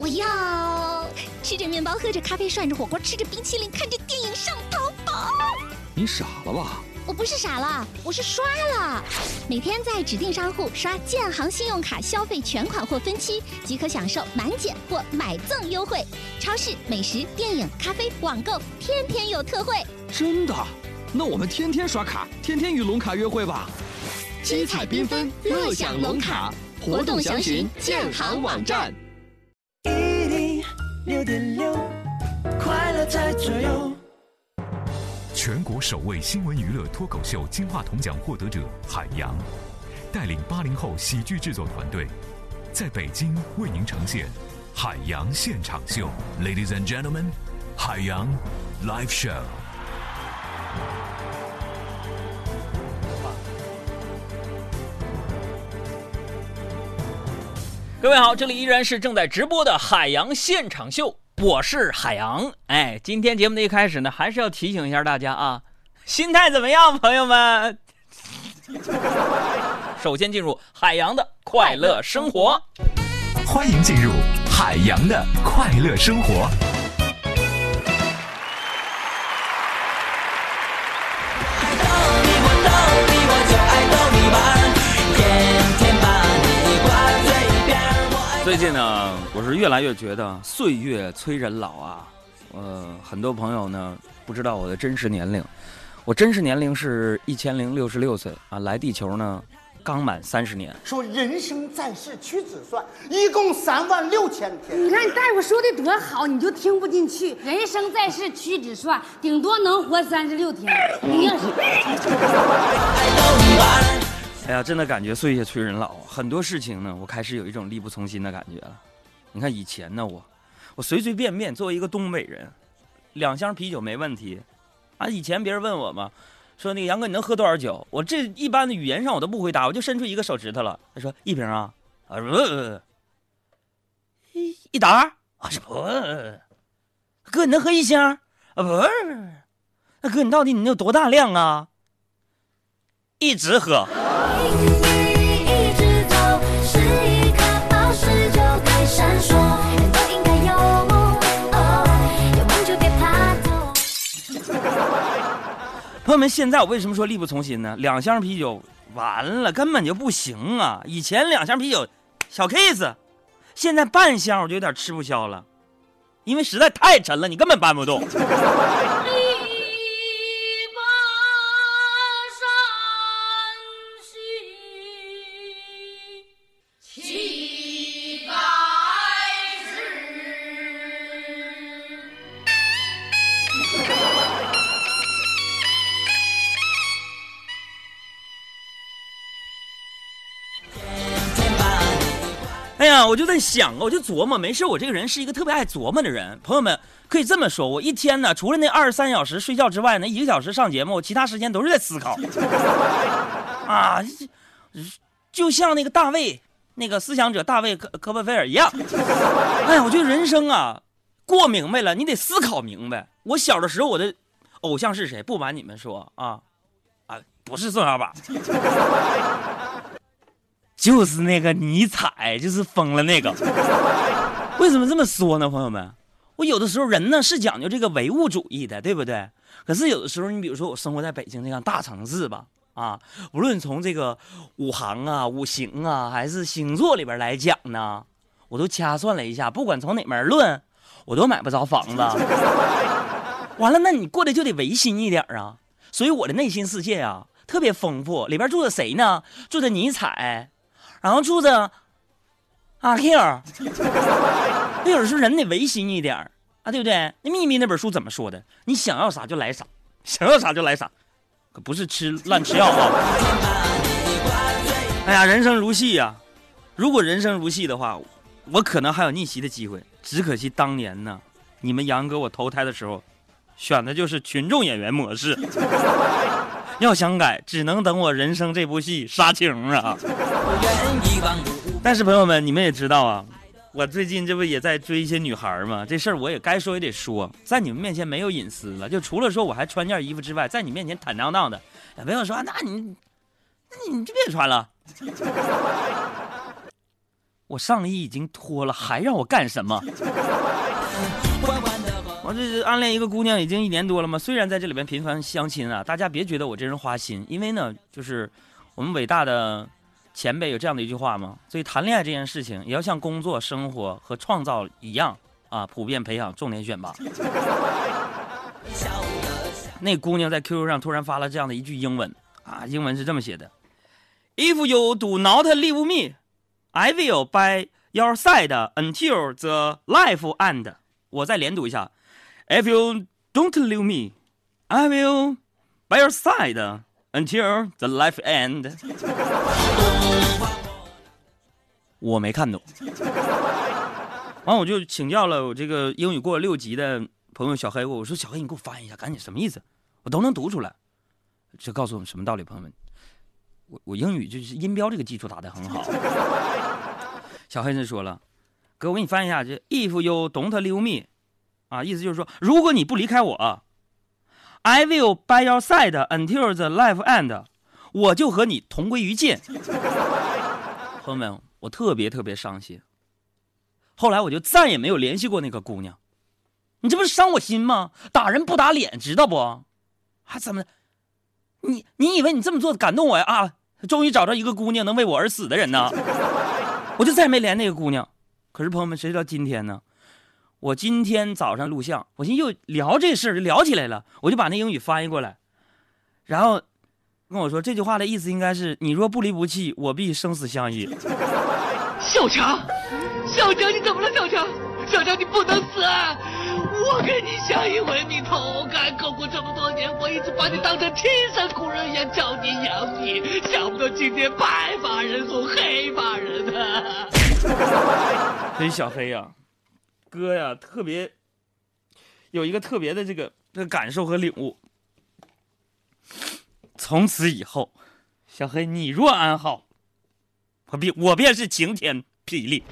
我要吃着面包，喝着咖啡，涮着火锅，吃着冰淇淋，看着电影，上淘宝。你傻了吧？我不是傻了，我是刷了。每天在指定商户刷建行信用卡消费全款或分期，即可享受满减或买赠优惠。超市、美食、电影、咖啡、网购，天天有特惠。真的？那我们天天刷卡，天天与龙卡约会吧。七彩缤纷，乐享龙卡，活动详情建行网站。六点六，快乐在左右。全国首位新闻娱乐脱口秀金话筒奖获得者海洋，带领八零后喜剧制作团队，在北京为您呈现海洋现场秀。Ladies and gentlemen，海洋 Live Show。各位好，这里依然是正在直播的海洋现场秀，我是海洋。哎，今天节目的一开始呢，还是要提醒一下大家啊，心态怎么样，朋友们？首先进入海洋的快乐生活，欢迎进入海洋的快乐生活。最近呢，我是越来越觉得岁月催人老啊。呃，很多朋友呢不知道我的真实年龄，我真实年龄是一千零六十六岁啊。来地球呢，刚满三十年。说人生在世屈指算，一共三万六千天。你看你大夫说的多好，你就听不进去。人生在世屈指算，顶多能活三十六天。你要是。哎呀，真的感觉岁月催人老，很多事情呢，我开始有一种力不从心的感觉了。你看以前呢，我，我随随便便作为一个东北人，两箱啤酒没问题。啊，以前别人问我嘛，说那个杨哥你能喝多少酒？我这一般的语言上我都不回答，我就伸出一个手指头了。他说一瓶啊，啊不，一一打，啊是不，哥你能喝一箱？啊不，那哥你到底你有多大量啊？一直喝。朋友们，现在我为什么说力不从心呢？两箱啤酒完了，根本就不行啊！以前两箱啤酒小 case，现在半箱我就有点吃不消了，因为实在太沉了，你根本搬不动。哎呀，我就在想啊，我就琢磨，没事，我这个人是一个特别爱琢磨的人。朋友们可以这么说，我一天呢，除了那二十三小时睡觉之外，那一个小时上节目，我其他时间都是在思考。啊，就像那个大卫，那个思想者大卫科科波菲尔一样。哎呀，我觉得人生啊，过明白了，你得思考明白。我小的时候，我的偶像是谁？不瞒你们说啊，啊，不是宋小宝。就是那个尼采，就是疯了那个。为什么这么说呢，朋友们？我有的时候人呢是讲究这个唯物主义的，对不对？可是有的时候，你比如说我生活在北京这样大城市吧，啊，无论从这个五行啊、五行啊，还是星座里边来讲呢，我都掐算了一下，不管从哪门论，我都买不着房子。完了，那你过得就得唯心一点啊。所以我的内心世界啊特别丰富，里边住着谁呢？住着尼采。然后柱子阿 Q，那有时候人得违心一点啊，对不对？那秘密那本书怎么说的？你想要啥就来啥，想要啥就来啥，可不是吃乱吃药啊！哎呀，人生如戏呀！如果人生如戏的话，我可能还有逆袭的机会。只可惜当年呢，你们杨哥我投胎的时候，选的就是群众演员模式。要想改，只能等我人生这部戏杀青啊！但是朋友们，你们也知道啊，我最近这不也在追一些女孩吗？这事儿我也该说也得说，在你们面前没有隐私了，就除了说我还穿件衣服之外，在你面前坦荡荡的，也不要说那你，那你就别穿了。我上衣已经脱了，还让我干什么？我这是暗恋一个姑娘已经一年多了嘛。虽然在这里边频繁相亲啊，大家别觉得我这人花心，因为呢，就是我们伟大的前辈有这样的一句话嘛。所以谈恋爱这件事情，也要像工作、生活和创造一样啊，普遍培养，重点选拔。那姑娘在 QQ 上突然发了这样的一句英文啊，英文是这么写的：If you do not leave me, I will by your side until the life end。我再连读一下：If you don't leave me, I will by your side until the life end。我没看懂，完我就请教了我这个英语过六级的朋友小黑，我说小黑你给我翻译一下，赶紧什么意思？我都能读出来，这告诉我们什么道理，朋友们？我我英语就是音标这个基础打得很好。小黑就说了，哥，我给你翻译一下，这 If you don't leave me，啊，意思就是说，如果你不离开我，I will by your side until the life end，我就和你同归于尽。朋友们，我特别特别伤心。后来我就再也没有联系过那个姑娘。你这不是伤我心吗？打人不打脸，知道不？还怎么？你你以为你这么做感动我呀？啊，终于找着一个姑娘能为我而死的人呢！我就再也没连那个姑娘。可是朋友们，谁知道今天呢？我今天早上录像，我寻思又聊这事儿就聊起来了，我就把那英语翻译过来，然后跟我说这句话的意思应该是：你若不离不弃，我必生死相依。小强，小强，你怎么了？小强，小强，你不能死！啊我跟你相依为命，同甘共苦这么多年，我一直把你当成亲生骨肉一样教你养你，想不到今天白发人送黑发人啊！所以小黑呀，哥呀，特别有一个特别的这个这个感受和领悟。从此以后，小黑你若安好，我便我便是晴天霹雳。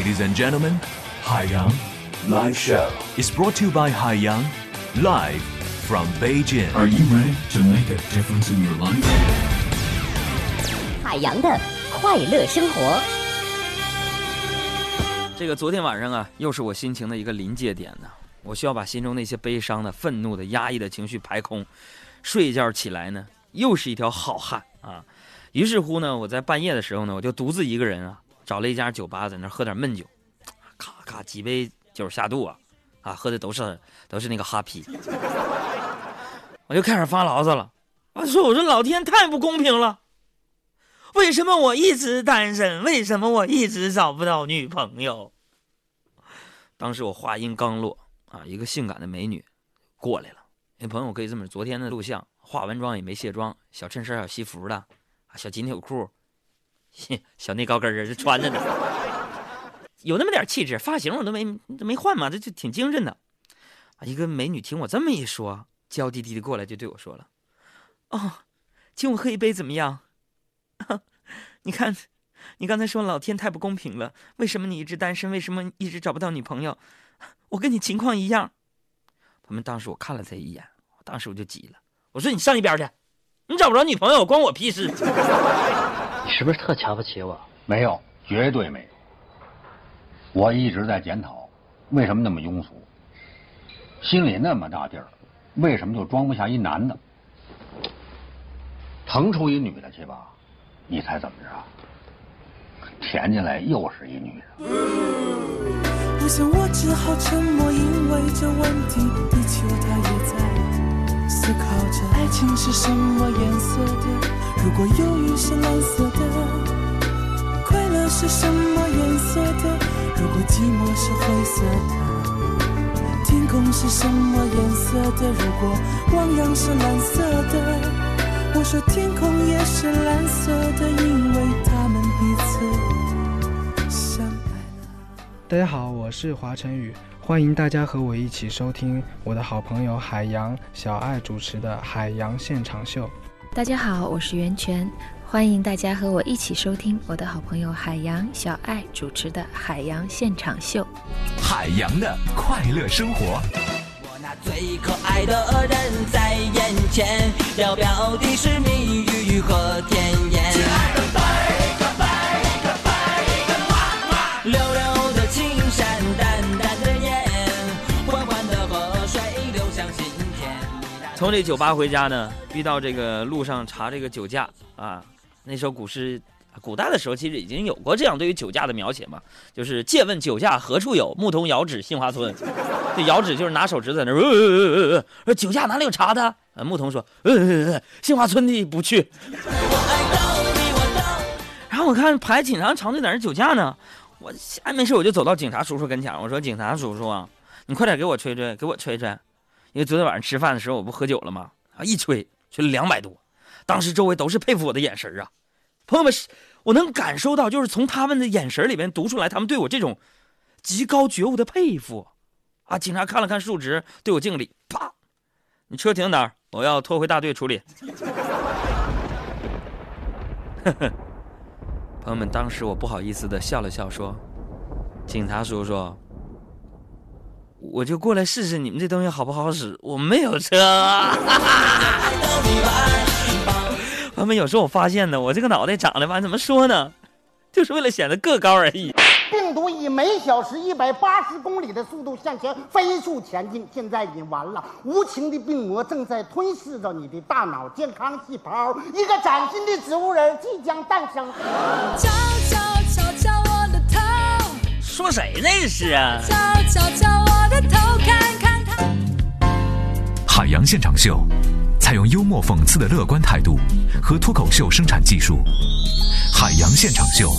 Ladies and gentlemen, Haiyang Live Show is brought to you by Haiyang live from Beijing. Are you ready to make a difference in your life? 海洋的快乐生活。这个昨天晚上啊，又是我心情的一个临界点呢。我需要把心中那些悲伤的、愤怒的、压抑的情绪排空，睡一觉起来呢，又是一条好汉啊。于是乎呢，我在半夜的时候呢，我就独自一个人啊。找了一家酒吧，在那喝点闷酒，咔咔几杯酒下肚啊，啊，喝的都是都是那个哈啤，我就开始发牢骚了。我说：“我说老天太不公平了，为什么我一直单身？为什么我一直找不到女朋友？”当时我话音刚落啊，一个性感的美女过来了。那朋友可以这么说：昨天的录像，化完妆也没卸妆，小衬衫、小西服的，啊，小紧腿裤。小内高跟儿是穿着呢，有那么点气质，发型我都没没换嘛，这就挺精神的。一个美女听我这么一说，娇滴滴的过来就对我说了：“哦，请我喝一杯怎么样？你看，你刚才说老天太不公平了，为什么你一直单身？为什么一直找不到女朋友？我跟你情况一样。”他们当时我看了他一眼，我当时我就急了，我说：“你上一边去，你找不着女朋友关我屁事。”你是不是特瞧不起我？没有，绝对没有。我一直在检讨，为什么那么庸俗？心里那么大地儿，为什么就装不下一男的？腾出一女的去吧，你猜怎么着？填进来又是一女的。我想我只好沉默，因为这问题，情是什么颜色的？如果忧郁是蓝色的，快乐是什么颜色的？如果寂寞是灰色的，天空是什么颜色的？如果汪洋是蓝色的，我说天空也是蓝色的，因为他们彼此相爱了。大家好，我是华晨宇，欢迎大家和我一起收听我的好朋友海洋小爱主持的《海洋现场秀》。大家好，我是袁泉。欢迎大家和我一起收听我的好朋友海洋小爱主持的《海洋现场秀》。海洋的快乐生活。我那最可爱的人在眼前，要表的是蜜语和甜言。从这酒吧回家呢，遇到这个路上查这个酒驾啊。那首古诗，古代的时候其实已经有过这样对于酒驾的描写嘛，就是借问酒驾何处有，牧童遥指杏花村。这遥指就是拿手指在那儿，说酒驾哪里有查的？牧童说，呃，杏花村的不去。然后我看排警察长队在那酒驾呢，我闲没事我就走到警察叔叔跟前，我说警察叔叔啊，你快点给我吹吹，给我吹吹，因为昨天晚上吃饭的时候我不喝酒了吗？啊，一吹吹了两百多。当时周围都是佩服我的眼神啊，朋友们，我能感受到，就是从他们的眼神里面读出来，他们对我这种极高觉悟的佩服啊！警察看了看数值，对我敬礼，啪，你车停哪儿？我要拖回大队处理。朋友们，当时我不好意思的笑了笑，说：“警察叔叔，我就过来试试你们这东西好不好使，我没有车。”他们有时候我发现呢，我这个脑袋长得吧，怎么说呢，就是为了显得个高而已。病毒以每小时一百八十公里的速度向前飞速前进，现在已经完了。无情的病魔正在吞噬着你的大脑健康细胞，一个崭新的植物人即将诞生。说谁呢？这是啊。敲敲敲我的头，看看看。海洋现场秀。采用幽默讽刺的乐观态度和脱口秀生产技术，海洋现场秀，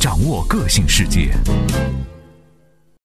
掌握个性世界。